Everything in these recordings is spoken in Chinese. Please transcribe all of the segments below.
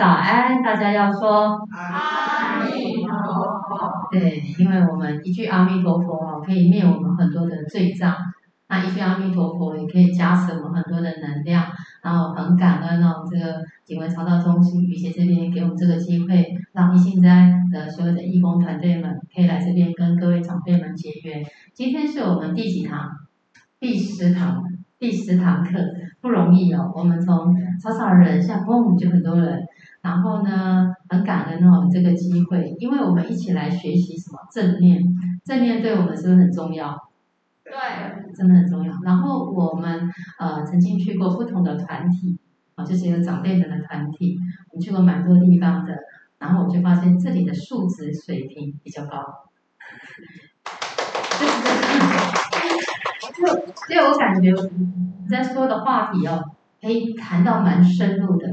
早安，大家要说阿弥陀佛。对，因为我们一句阿弥陀佛啊，可以灭我们很多的罪障。那一句阿弥陀佛也可以加持我们很多的能量。然后很感恩哦，这个景文超道中心雨姐这边给我们这个机会，让一心斋的所有的义工团队们可以来这边跟各位长辈们结缘。今天是我们第几堂？第十堂，第十堂课，不容易哦。我们从少少人，现在嘣就很多人。然后呢，很感恩哦，这个机会，因为我们一起来学习什么正念，正念对我们是不是很重要？对，真的很重要。然后我们呃曾经去过不同的团体，啊，就是有长辈们的团体，我们去过蛮多地方的。然后我就发现这里的素质水平比较高，就所以我感觉你在说的话题哦，可以谈到蛮深入的。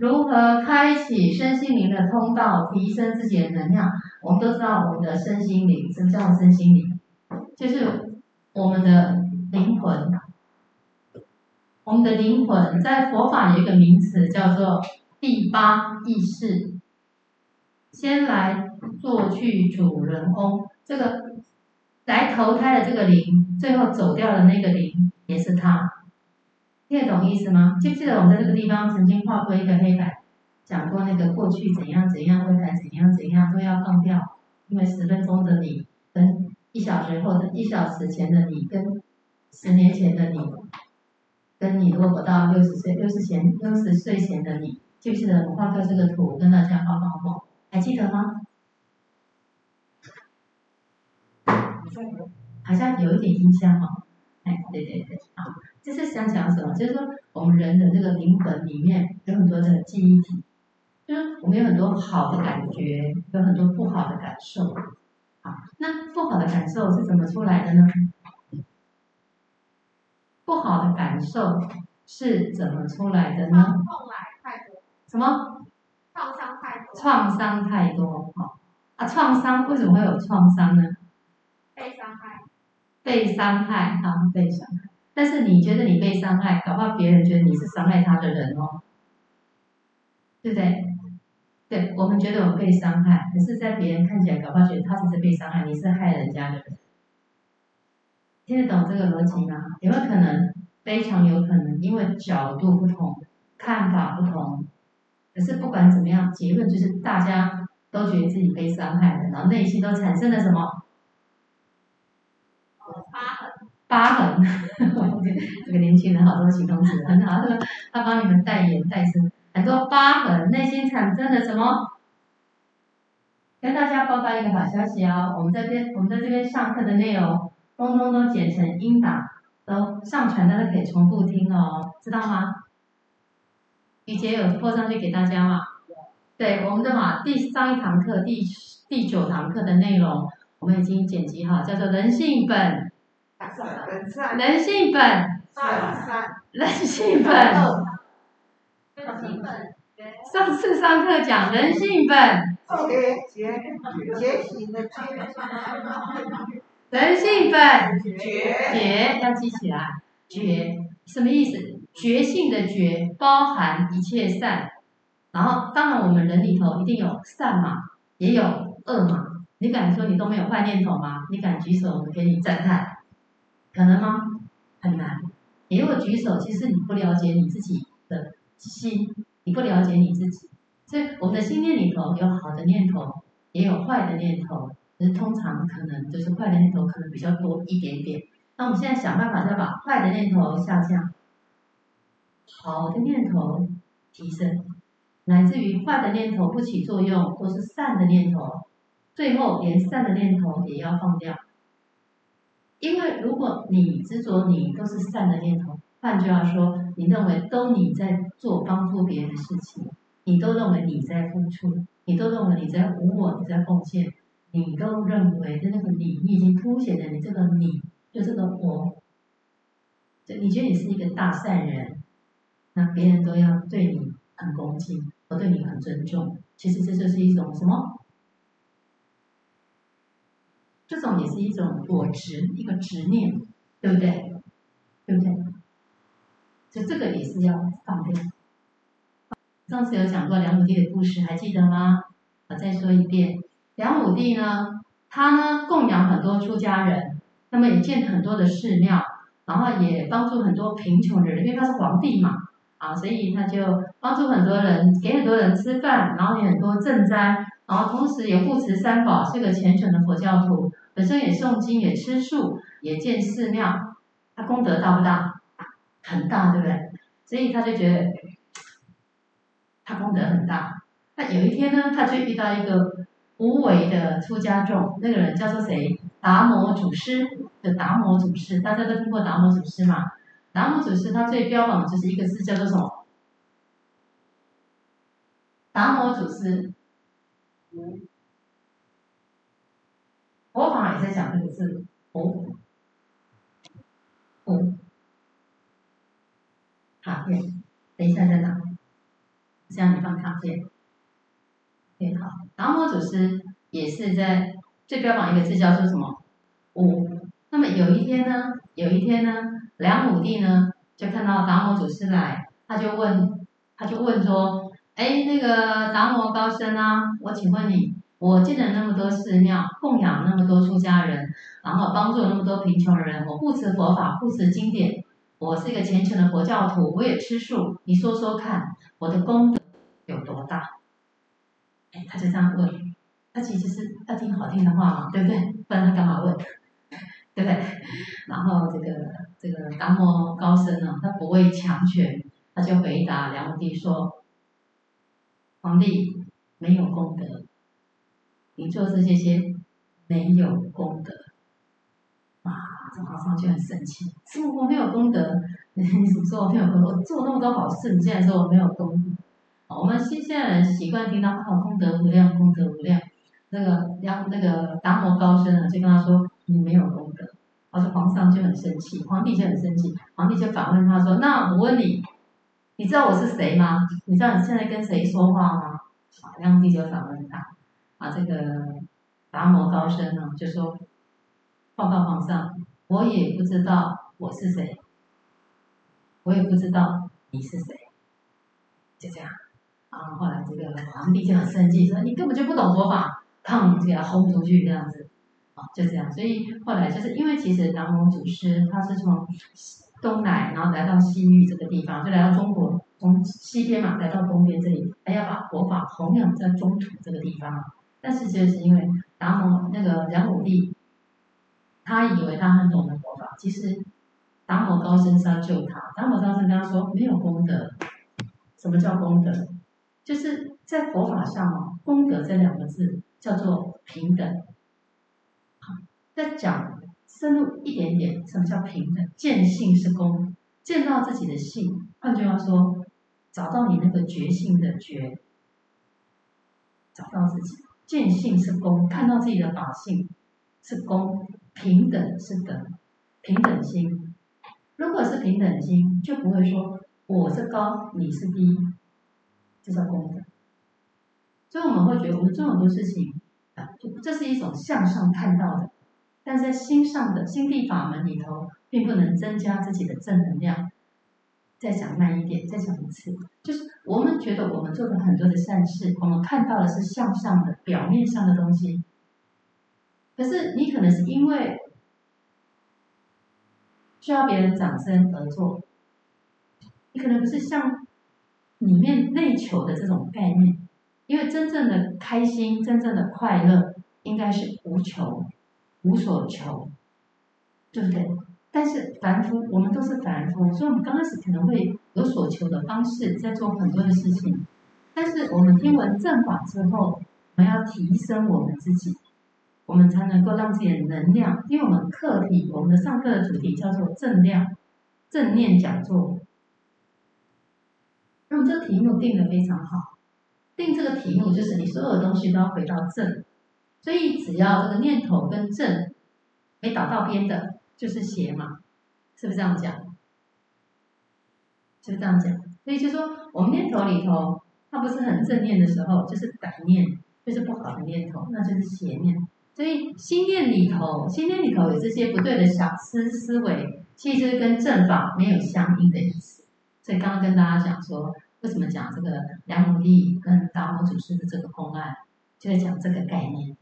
如何开启身心灵的通道，提升自己的能量？我们都知道，我们的身心灵，什么叫身心灵？就是我们的灵魂。我们的灵魂在佛法有一个名词叫做第八意识。先来做去主人翁，这个来投胎的这个灵，最后走掉的那个灵，也是他。听得懂意思吗？记不记得我们在这个地方曾经画过一个黑板，讲过那个过去怎样怎样，未来怎样怎样都要放掉，因为十分钟的你跟一小时后的一小时前的你，跟十年前的你，跟你如果不到六十岁六十前六十岁前的你，记不记得我画过这个图跟大家报告过？还记得吗？好像有一点印象哦。哎，对对对，啊。这是想讲什么？就是说，我们人的这个灵魂里面有很多的记忆体，就是我们有很多好的感觉，有很多不好的感受。好，那不好的感受是怎么出来的呢？不好的感受是怎么出来的呢？痛来太多。什么？创伤太多。创伤太多。好，啊，创伤为什么会有创伤呢？被伤害。被伤害，啊，被伤害。但是你觉得你被伤害，搞不好别人觉得你是伤害他的人哦，对不对？对，我们觉得我们被伤害，可是，在别人看起来，搞不好觉得他只是被伤害，你是害人家的人。听得懂这个逻辑吗？有没有可能？非常有可能，因为角度不同，看法不同。可是不管怎么样，结论就是大家都觉得自己被伤害了，然后内心都产生了什么？疤痕，这个年轻人好多形容词很好，他帮你们代言代称，很多疤痕，内心产生了什么？跟大家报告一个好消息哦，我们这边我们在这边上课的内容，通通都剪成音档，都上传，大家可以重复听哦，知道吗？雨洁有播上去给大家吗？对，我们的嘛，第上一堂课第第九堂课的内容，我们已经剪辑好，叫做人性本。人性本，人性本，人性本。上次上课讲人性本，觉醒的觉，人性本觉要记起来，觉什么意思？觉性的觉包含一切善，然后当然我们人里头一定有善嘛，也有恶嘛。你敢说你都没有坏念头吗？你敢举手，我们给你赞叹。可能吗？很难。你如果举手，其实你不了解你自己的心，你不了解你自己。所以我们的心念里头有好的念头，也有坏的念头。可是通常可能就是坏的念头可能比较多一点点。那我们现在想办法再把坏的念头下降，好的念头提升，乃至于坏的念头不起作用，或是善的念头。最后连善的念头也要放掉。因为如果你执着你都是善的念头，换句话说，你认为都你在做帮助别人的事情，你都认为你在付出，你都认为你在无我，你在奉献，你都认为的那个你，你已经凸显了你这个你，就这个我，就你觉得你是一个大善人，那别人都要对你很恭敬，和对你很尊重，其实这就是一种什么？这种也是一种我执，一个执念，对不对？对不对？所以这个也是要放掉。上次有讲过梁武帝的故事，还记得吗？我再说一遍，梁武帝呢，他呢供养很多出家人，那么也建很多的寺庙，然后也帮助很多贫穷的人，因为他是皇帝嘛，啊，所以他就帮助很多人，给很多人吃饭，然后也很多赈灾，然后同时也护持三宝，是个虔诚的佛教徒，本身也诵经，也吃素，也建寺庙，他功德大不大？很大，对不对？所以他就觉得他功德很大。那有一天呢，他就遇到一个无为的出家众，那个人叫做谁？达摩祖师的达摩祖师，大家都听过达摩祖师嘛？达摩祖师他最标榜的就是一个字，叫做什么？达摩祖师，佛法也在讲这个字，无，无。卡片，等一下在哪？这样你放卡片。对，好。达摩祖师也是在最标榜一个字叫做什么？五。那么有一天呢，有一天呢，梁武帝呢就看到达摩祖师来，他就问，他就问说：“哎，那个达摩高僧啊，我请问你，我建了那么多寺庙，供养那么多出家人，然后帮助那么多贫穷人，我护持佛法，护持经典。”我是一个虔诚的佛教徒，我也吃素。你说说看，我的功德有多大？哎，他就这样问。他其实是要听好听的话嘛，对不对？不然他干嘛问？对不对？然后这个这个达摩高僧呢，他不畏强权，他就回答梁武帝说：“皇帝没有功德，你做这些些没有功德啊。”这皇上就很生气，说我没有功德，你怎么说我没有功德？我做那么多好事，你竟然说我没有功德？我们现现在人习惯听到啊，功德无量，功德无量。那个让那个达摩高僧呢，就跟他说你没有功德。而且皇上就很生气，皇帝就很生气，皇帝就反问他说：那我问你，你知道我是谁吗？你知道你现在跟谁说话吗？啊，梁帝就反问他，啊，这个达摩高僧呢就说。报告皇上，我也不知道我是谁，我也不知道你是谁，就这样。啊后来这个皇帝就很生气，说你根本就不懂佛法，砰，就给他轰出去这样子，啊，就这样。所以后来就是因为其实达摩祖师他是从东来，然后来到西域这个地方，就来到中国从西边嘛，来到东边这里，还要把佛法弘扬在中土这个地方。但是就是因为达摩那个梁武帝。他以为他很懂得佛法，其实达摩高僧是要救他。达摩高僧跟他说：“没有功德，什么叫功德？就是在佛法上哦，功德这两个字叫做平等。好，再讲深入一点点，什么叫平等？见性是功，见到自己的性，换句话说，找到你那个觉性的觉，找到自己，见性是功，看到自己的法性是功。”平等是等，平等心。如果是平等心，就不会说我是高，你是低，这叫功德。所以我们会觉得，我们做很多事情啊，就这是一种向上看到的，但在心上的心地法门里头，并不能增加自己的正能量。再讲慢一点，再讲一次，就是我们觉得我们做的很多的善事，我们看到的是向上的表面上的东西。可是你可能是因为需要别人掌声而做，你可能不是像里面内求的这种概念，因为真正的开心、真正的快乐，应该是无求、无所求，对不对？但是凡夫，我们都是凡夫，所以我们刚开始可能会有所求的方式，在做很多的事情。但是我们听闻正法之后，我们要提升我们自己。我们才能够让自己的能量，因为我们课题，我们的上课的主题叫做正量、正念讲座。那么这个题目定的非常好，定这个题目就是你所有的东西都要回到正，所以只要这个念头跟正没倒到边的，就是邪嘛，是不是这样讲？是不是这样讲？所以就说我们念头里头，它不是很正念的时候，就是歹念，就是不好的念头，那就是邪念。所以心念里头，心念里头有这些不对的小思思维，其实跟正法没有相应的意思。所以刚刚跟大家讲说，为什么讲这个梁武帝跟达摩祖师的这个公案，就是讲这个概念，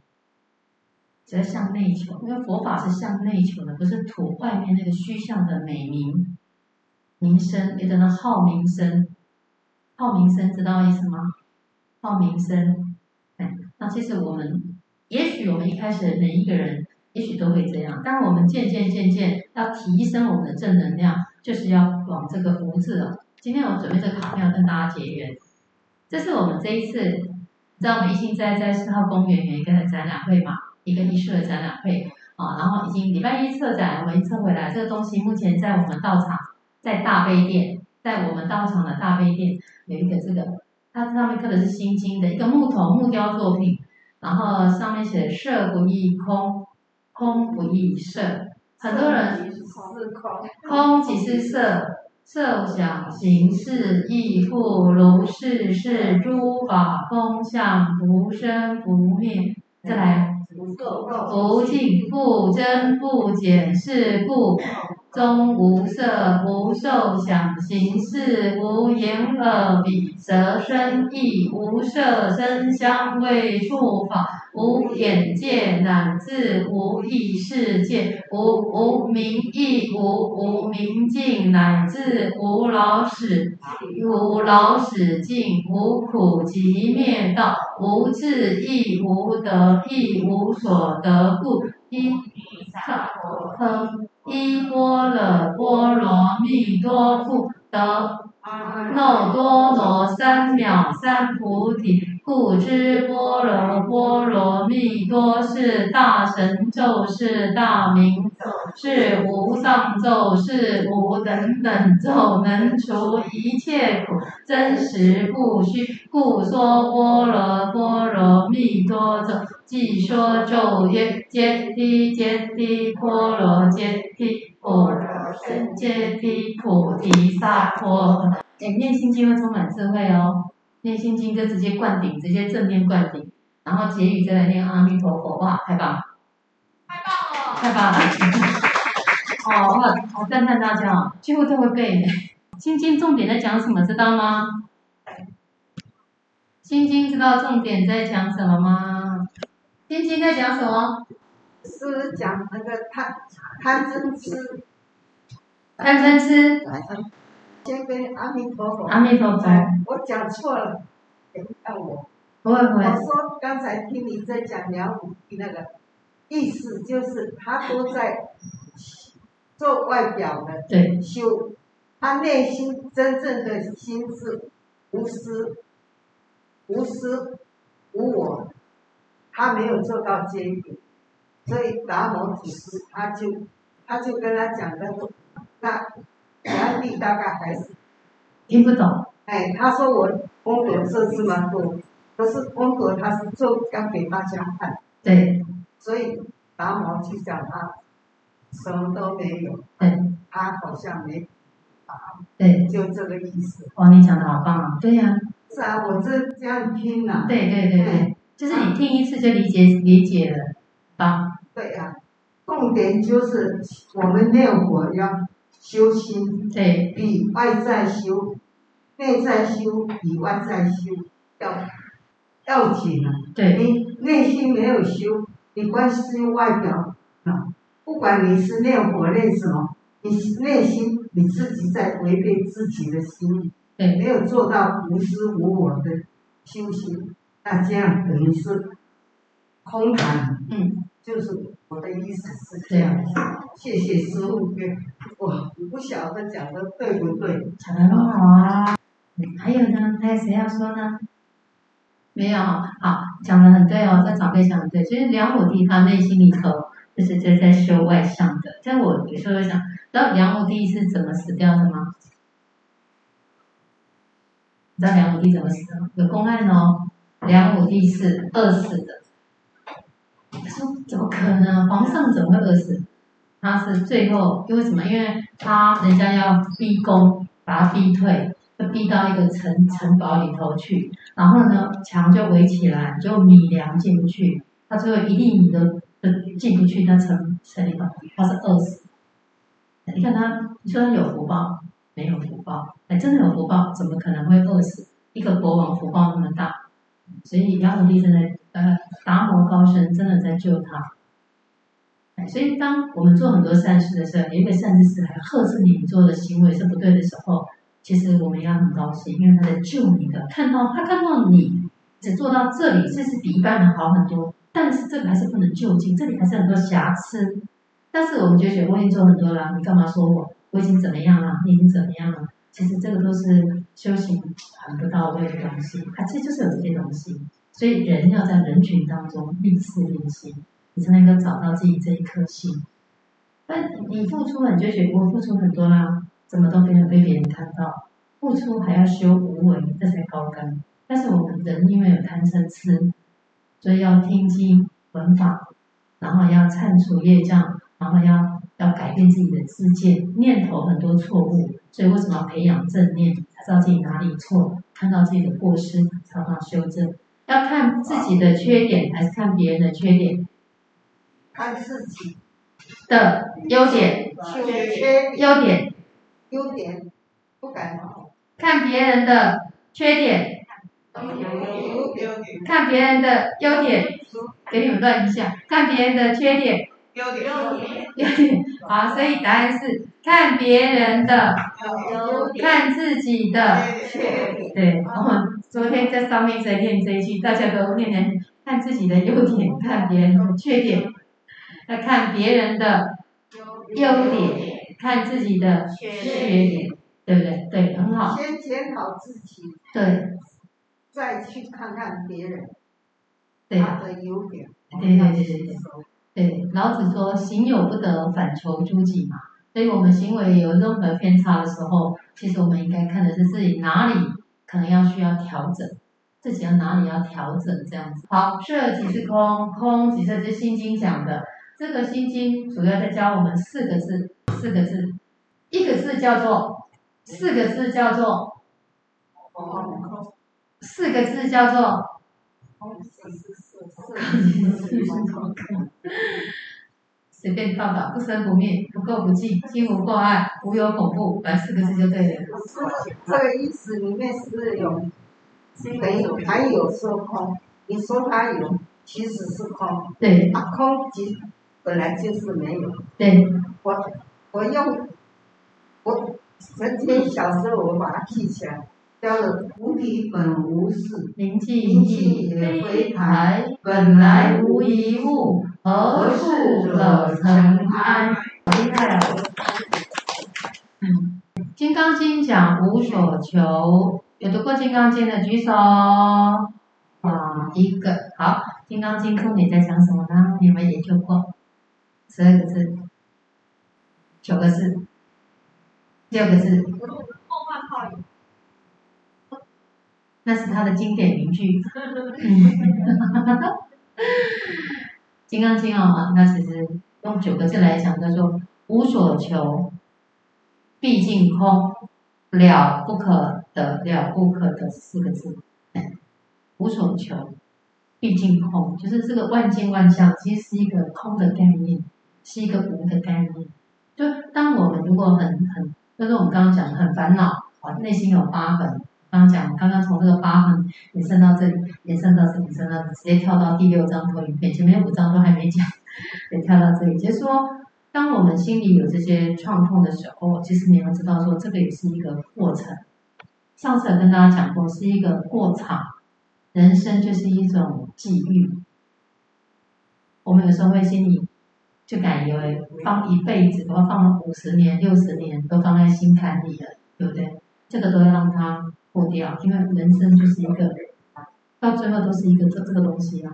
只要向内求，因为佛法是向内求的，不是图外面那个虚像的美名、名声，有的人好名声，好名声，知道意思吗？好名声，哎，那其实我们，也许我们一开始每一个人，也许都会这样，但我们渐渐渐渐要提升我们的正能量，就是要往这个福字了。今天我准备这个卡片要跟大家结缘，这是我们这一次，知道我们一心在在四号公园有一个展览会嘛，一个艺术的展览会啊，然后已经礼拜一策展，我们撤回来，这个东西目前在我们道场，在大悲殿，在我们道场的大悲殿有一个这个，它上面刻的是心经的一个木头木雕作品，然后上面写色不异空，空不异色，很多人空即是色。受想形式亦复如是是，诸法空相，不生不灭。再来，不净不增不减，是故中无色，无受想行识，无眼耳鼻舌身意，无色声香味触法，无眼界乃至无意识界，无无明亦无无明尽乃至无老死，无老死尽，无苦集灭道，无智亦无得，亦无所得故，一萨婆诃，依般若波罗蜜多故，得耨多罗三藐三菩提。故知般若波罗蜜多是大神咒，是大明咒，是无上咒，是无等等咒，能除一切苦，真实不虚。故说般若波罗蜜多咒，即说咒曰：揭谛揭谛波罗揭谛波罗僧揭谛菩提萨婆诃。念心经会充满智慧哦。念心经就直接灌顶，直接正念灌顶，然后结语再来念阿弥陀佛，哇，太棒了！太棒了！太棒了！哦，我好赞叹大家，几乎都会背。心经重点在讲什么？知道吗？心经知道重点在讲什么吗？心经在讲什么？是讲那个贪贪嗔痴，贪嗔痴。先跟阿弥陀佛。阿弥陀佛。我讲错了，等一下我。不会不会。我说刚才听你在讲梁武帝那个意思，就是他都在做外表的修，他内心真正的心是无私、无私、无我，他没有做到这一点，所以达摩祖师他就他就跟他讲的那。梁帝大概还是听不懂。哎，他说我风格设置蛮多，可是风格他是做要给大家看。对。所以达摩去讲他什么都没有。对。他好像没啊。对。就这个意思。哇，你讲的好棒啊！对呀、啊。是啊，我这这样听呐、啊。对对对对，对就是你听一次就理解理解了，啊。对呀、啊，重点就是我们念佛要。修心对比外在修，内在修比外在修要要紧啊！对，你内心没有修，你光修外表啊，不管你是念佛念什么，你内心你自己在违背自己的心，对，没有做到无私无我的修行，那这样等于是空谈。嗯。就是我的意思是这样，谢谢师父给我，不晓得讲的对不对？讲的很好啊。还有呢？还有谁要说呢？没有，好，讲的很对哦。这长辈讲的对，其实梁武帝他内心里头就是在在修外向的。在我有时候想，知道梁武帝是怎么死掉的吗？你知道梁武帝怎么死的？有公案哦，梁武帝是饿死的。：“怎么可能？皇上怎么会饿死？他是最后因为什么？因为他人家要逼宫，把他逼退，就逼到一个城城堡里头去。然后呢，墙就围起来，就米粮进不去。他最后一粒米都都进不去那城城里头，他是饿死。你看他，你说他有福报，没有福报。哎，真的有福报，怎么可能会饿死？一个国王福报那么大，所以杨努力真的，呃，达摩高僧真的在救他。所以当我们做很多善事的时候，有一个善知识来呵斥你做的行为是不对的时候，其实我们要很高兴，因为他在救你的。看到他看到你只做到这里，这是比一般人好很多，但是这个还是不能就近，这里还是很多瑕疵。但是我们觉得我已经做很多了，你干嘛说我？我已经怎么样了？你已经怎么样了？其实这个都是修行很不到位的东西，它其实就是有这些东西。所以人要在人群当中历事练心，你才能够找到自己这一颗心。但你付出了，你就觉得我付出很多啦，怎么都没有被别人看到？付出还要修无为，这才高竿。但是我们人因为有贪嗔痴，所以要听经闻法，然后要忏除业障，然后要。要改变自己的自见，念头很多错误，所以为什么要培养正念？才知道自己哪里错，看到自己的过失，才能修正。要看自己的缺点，还是看别人的缺点？看自己的优点。缺点。优点。优点。不敢。看别人的缺点。看别人的优点。给你们乱一下，看别人的缺点。优点，优点，好，所以答案是看别人的，看自己的，对，我们昨天在上面在念这一句，大家都念念看自己的优点，看别人的缺点，要看别人的优点，看自己的缺点，对不对？对，很好。先检讨自己，对，再去看看别人，对，他的优点，对对对对对。对，老子说行有不得，反求诸己嘛。所以我们行为有任何偏差的时候，其实我们应该看的是自己哪里可能要需要调整，自己要哪里要调整这样子。好，色即是空，空即是这心经讲的。这个心经主要在教我们四个字，四个字，一个字叫做，四个字叫做，四个字叫做。随便报道，不生不灭，不垢不净，心无挂碍，无有恐怖，来四个字就对了。这个意思里面是有，没有，还有说空。你说它有，其实是空。对。啊，空即本来就是没有。对。我我用我曾经小时候我把它记起来。教了菩提本无事，明镜亦非台，本来无一物，何处惹尘埃？好厉害啊！嗯，《金刚经》讲无所求，有读过《金刚经》的举手。啊，一个好，《金刚经》重点在讲什么呢？你们研究过？十二个字，九个字，六个字。那是他的经典名句，《金刚经》啊，那其实用九个字来讲叫做“无所求，毕竟空，了不可得，了不可得”四个字。无所求，毕竟空，就是这个万境万象其实是一个空的概念，是一个无的概念。就当我们如果很很，就是我们刚刚讲的很烦恼，啊，内心有疤痕。刚讲，刚刚从这个疤痕延伸到这里，延伸到这里，延伸到直接跳到第六章投影片，前面五章都还没讲，也跳到这里。就是说，当我们心里有这些创痛的时候，其实你要知道说，这个也是一个过程。上次有跟大家讲过，是一个过场，人生就是一种际遇。我们有时候会心里就感以为放一辈子，都要放了五十年、六十年，都放在心坎里了，对不对？这个都要让它。过掉，因为人生就是一个，到最后都是一个这这个东西啊。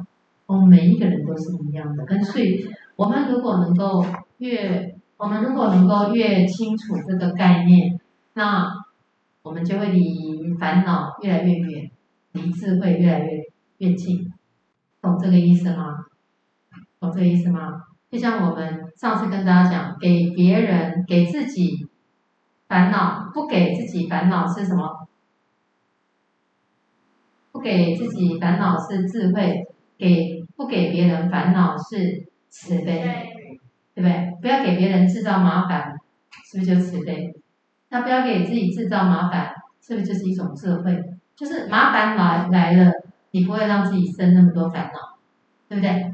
我们每一个人都是一样的，跟所以，我们如果能够越，我们如果能够越清楚这个概念，那我们就会离烦恼越来越远，离智慧越来越越近。懂这个意思吗？懂这个意思吗？就像我们上次跟大家讲，给别人给自己烦恼，不给自己烦恼是什么？不给自己烦恼是智慧，给不给别人烦恼是慈悲，对不对？不要给别人制造麻烦，是不是就慈悲？那不要给自己制造麻烦，是不是就是一种智慧？就是麻烦来来了，你不会让自己生那么多烦恼，对不对？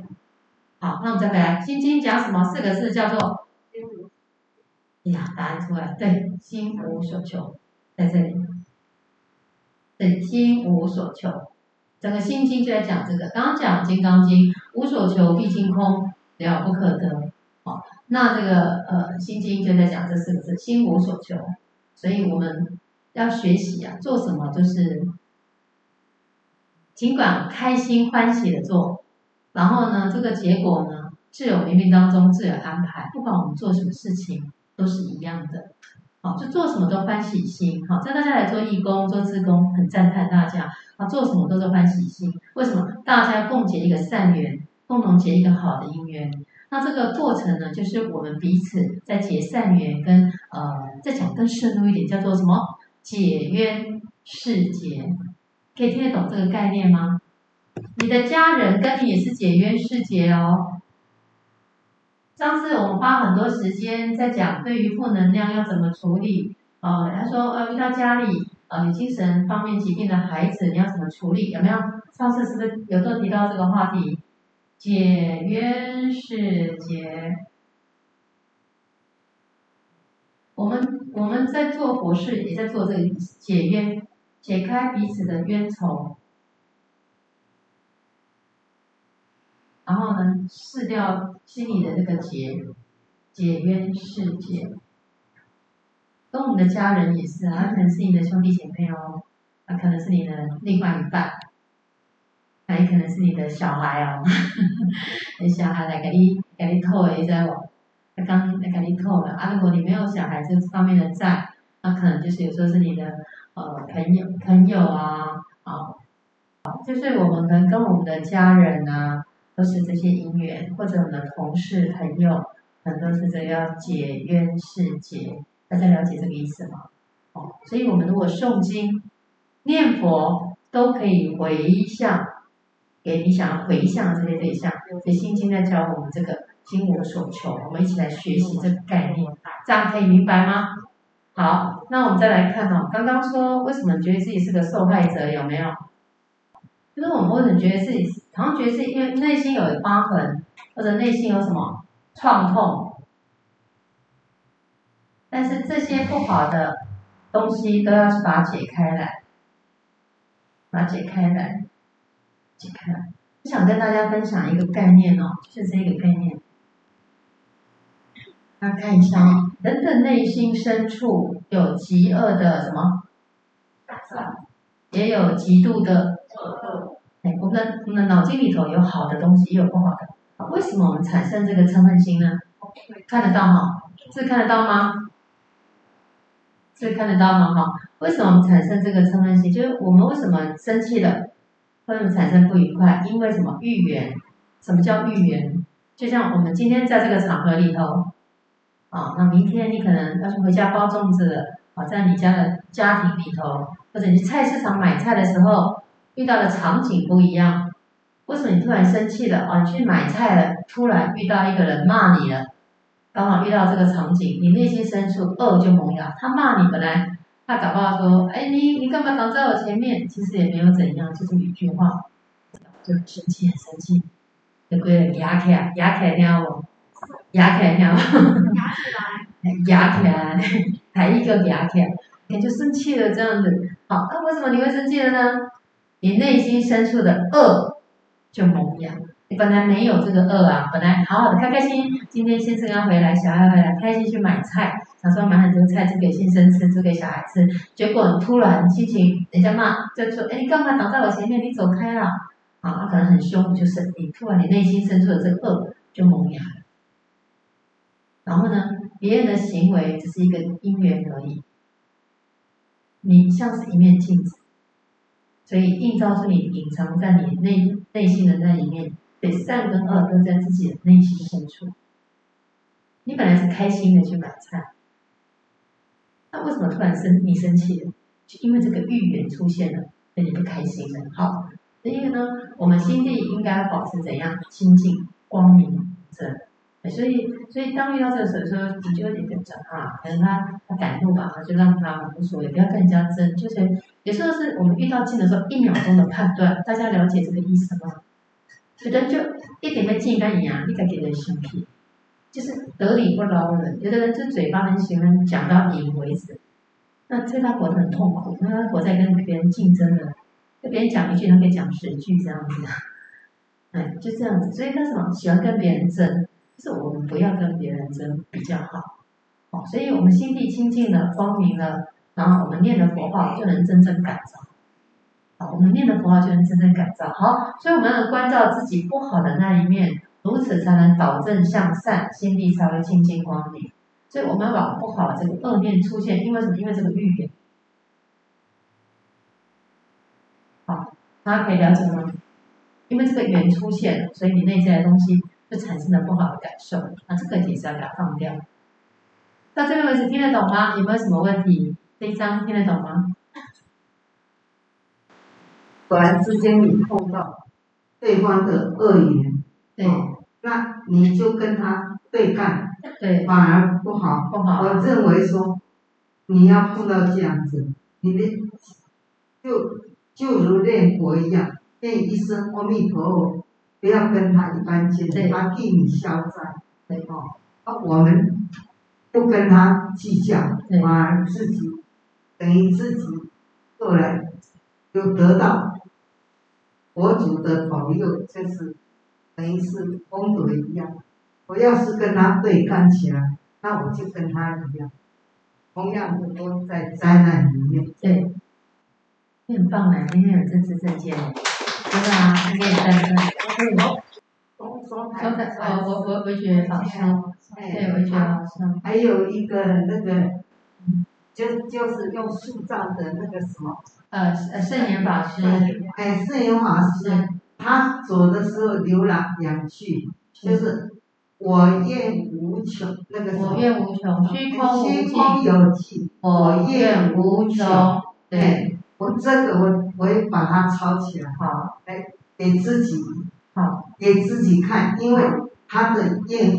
好，那我们再回来，《心经》讲什么？四个字叫做“心无呀”，答案出来，对，心无所求，在这里，对，心无所求。整个《心经》就在讲这个。刚刚讲《金刚经》，无所求，毕竟空，了不可得。好，那这个呃，《心经》就在讲这四个字：心无所求。所以我们要学习啊，做什么就是尽管开心欢喜的做。然后呢，这个结果呢，自有冥冥当中自有安排。不管我们做什么事情，都是一样的。好，就做什么都欢喜心。好，叫大家来做义工、做志工，很赞叹大家。啊，做什么都是欢喜心。为什么？大家共结一个善缘，共同结一个好的姻缘。那这个过程呢，就是我们彼此在结善缘，跟呃，再讲更深入一点，叫做什么？解冤释结。可以听得懂这个概念吗？你的家人跟你也是解冤释结哦。上次我们花很多时间在讲对于负能量要怎么处理。呃，他说呃，遇到家里呃精神方面疾病的孩子，你要怎么处理？有没有？上次是不是有都提到这个话题？解冤释结。我们我们在做佛事，也在做这个解冤，解开彼此的冤仇。然后呢，释掉心里的那个结，解冤释结。跟我们的家人也是啊，可能是你的兄弟姐妹哦，他可能是你的另外一半，还可能是你的小孩哦，你小孩来给你给你透一下哦，他刚来给你透了啊。如果你没有小孩这方面的债，那可能就是有时候是你的呃朋友朋友啊，啊，就是我们可能跟我们的家人啊。都是这些因缘，或者我们的同事、朋友，很多是这要解冤释结，大家了解这个意思吗？哦，所以我们如果诵经、念佛，都可以回向给你想要回向的这些对象。所以心经在教我们这个心无所求，我们一起来学习这个概念，这样可以明白吗？好，那我们再来看哦，刚刚说为什么觉得自己是个受害者，有没有？就是我们为什么觉得自己，好像觉得是因为内心有疤痕，或者内心有什么创痛，但是这些不好的东西都要去把它解开来，把它解开来，解开来。我想跟大家分享一个概念哦，就是这个概念。大家看一下哦，人的内心深处有极恶的什么？也有极度的恶。我们的我们的脑筋里头有好的东西，也有不好的。为什么我们产生这个嗔恨心呢？看得到哈？是看得到吗？是看得到吗？哈，为什么我们产生这个嗔恨心？就是我们为什么生气了，为什么产生不愉快？因为什么？遇缘。什么叫遇缘？就像我们今天在这个场合里头，啊，那明天你可能要去回家包粽子，啊，在你家的家庭里头，或者你去菜市场买菜的时候。遇到的场景不一样，为什么你突然生气了？啊，你去买菜了，突然遇到一个人骂你了，刚好遇到这个场景，你内心深处恶就萌芽。他骂你，本来他搞不好说，哎，你你干嘛挡在我前面？其实也没有怎样，就这么一句话，就生气，很生气，就归了牙起来，牙起来听不？牙起来听不？牙起来，牙起来，还一个牙起来，你就生气了这样子。好，那为什么你会生气了呢？你内心深处的恶就萌芽，你本来没有这个恶啊，本来好好的开开心，今天先生要回来，小孩回来，开心去买菜，想说买很多菜煮给先生吃，煮给小孩吃，结果突然心情，人家骂，就说，哎，你干嘛挡在我前面？你走开了，啊，他可能很凶，就是你突然你内心深处的这个恶就萌芽，然后呢，别人的行为只是一个因缘而已，你像是一面镜子。所以映照出你隐藏在你内内心的那一面，对，善跟恶都在自己的内心深处。你本来是开心的去买菜，那为什么突然生你生气了？就因为这个预言出现了，所以你不开心了。好，因为呢，我们心地应该保持怎样清净光明正，所以所以当遇到这个时候，你就有点跟着啊，可能他他感怒吧，就让他无所谓，不要更加争。就是有时候是我们遇到境的时候，一秒钟的判断，大家了解这个意思吗？有的人就一点点境跟一样，你该给人心皮，就是得理不饶人。有的人就嘴巴很喜欢讲到赢为止，那这他活得很痛苦，那他活在跟别人竞争的，跟别人讲一句，他可以讲十句这样子，哎，就这样子。所以他什么喜欢跟别人争，是我们不要跟别人争比较好。哦，所以我们心地清净了、光明了，然后我们念的佛号就能真正改造。好，我们念的佛号就能真正改造。好，所以我们要关照自己不好的那一面，如此才能导正向善，心地才会清净光明。所以我们往不好的这个恶念出现，因为什么？因为这个欲缘。好，大家可以了解吗？因为这个缘出现，所以你内在的东西就产生了不好的感受。那这个也是要给它放掉。到这边为止听得懂吗？有没有什么问题？这一章听得懂吗？突然之间你碰到对方的恶言，对，那你就跟他对干，对，反而不好，不好。我认为说，你要碰到这样子，你的就就如念佛一样，念一声阿弥陀佛，不要跟他一般见识，他替你消灾，对哦。啊，我们不跟他计较，反而自己等于自己后来又得到。佛祖的保佑就是等于是功德一样，我要是跟他对干起来，那我就跟他一样，同样的都在灾难里面。对，你很棒啊！今天有正知正见，真的啊，今天有正知。我我我我我我我觉得好像，对，我觉得好像。还有一个那个，就就是用树葬的那个什么。呃呃，圣严法师，哎，圣严法师，他走的时候流了两句，就是我愿无穷，那个我愿无穷，虚空虚空有尽，我愿无穷。对，我这个我我也把它抄起来，哈，来给自己，哈，给自己看，因为他的愿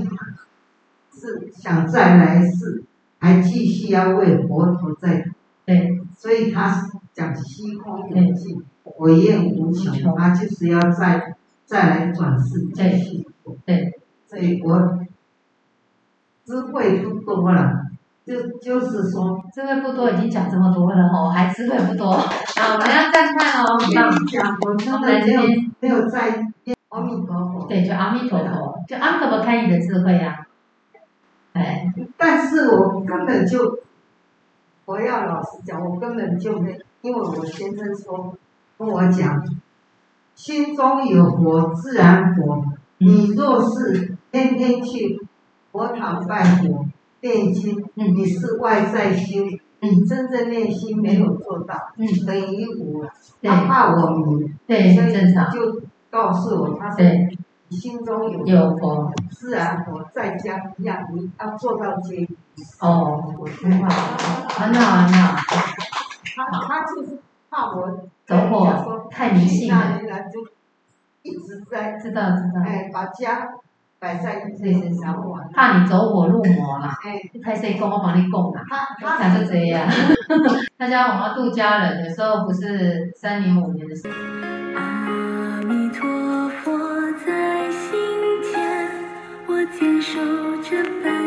是想再来世，还继续要为佛陀在，对，所以他。讲虚空有尽，我愿无穷，他就是要再再来转世继续。对，所以我智慧不多了，就就是说，智慧不多，已经讲这么多了哦，还智慧不多。啊，我们要再看哦，讲，我真的没有没有在阿弥陀佛。对，就阿弥陀佛，就阿弥陀佛开你的智慧呀。哎，但是我根本就，我要老实讲，我根本就没。因为我先生说跟我讲，心中有佛自然佛。你若是天天去佛堂拜佛念经，你是外在修，你真正内心没有做到，等于无。他怕我迷，所以就告诉我，他说你心中有有佛。自然佛在家一样，你要做到这一点。哦，很好，很好，很好。他他就是怕我走火太迷信了，就一直在知道知道，哎，把家摆在自己身上玩，怕你走火入魔啦，哎，太岁公我帮你供啦，他他是这样，大家我们要度家人，有时候不是三年五年的事。阿弥陀佛在心间，我坚守着本。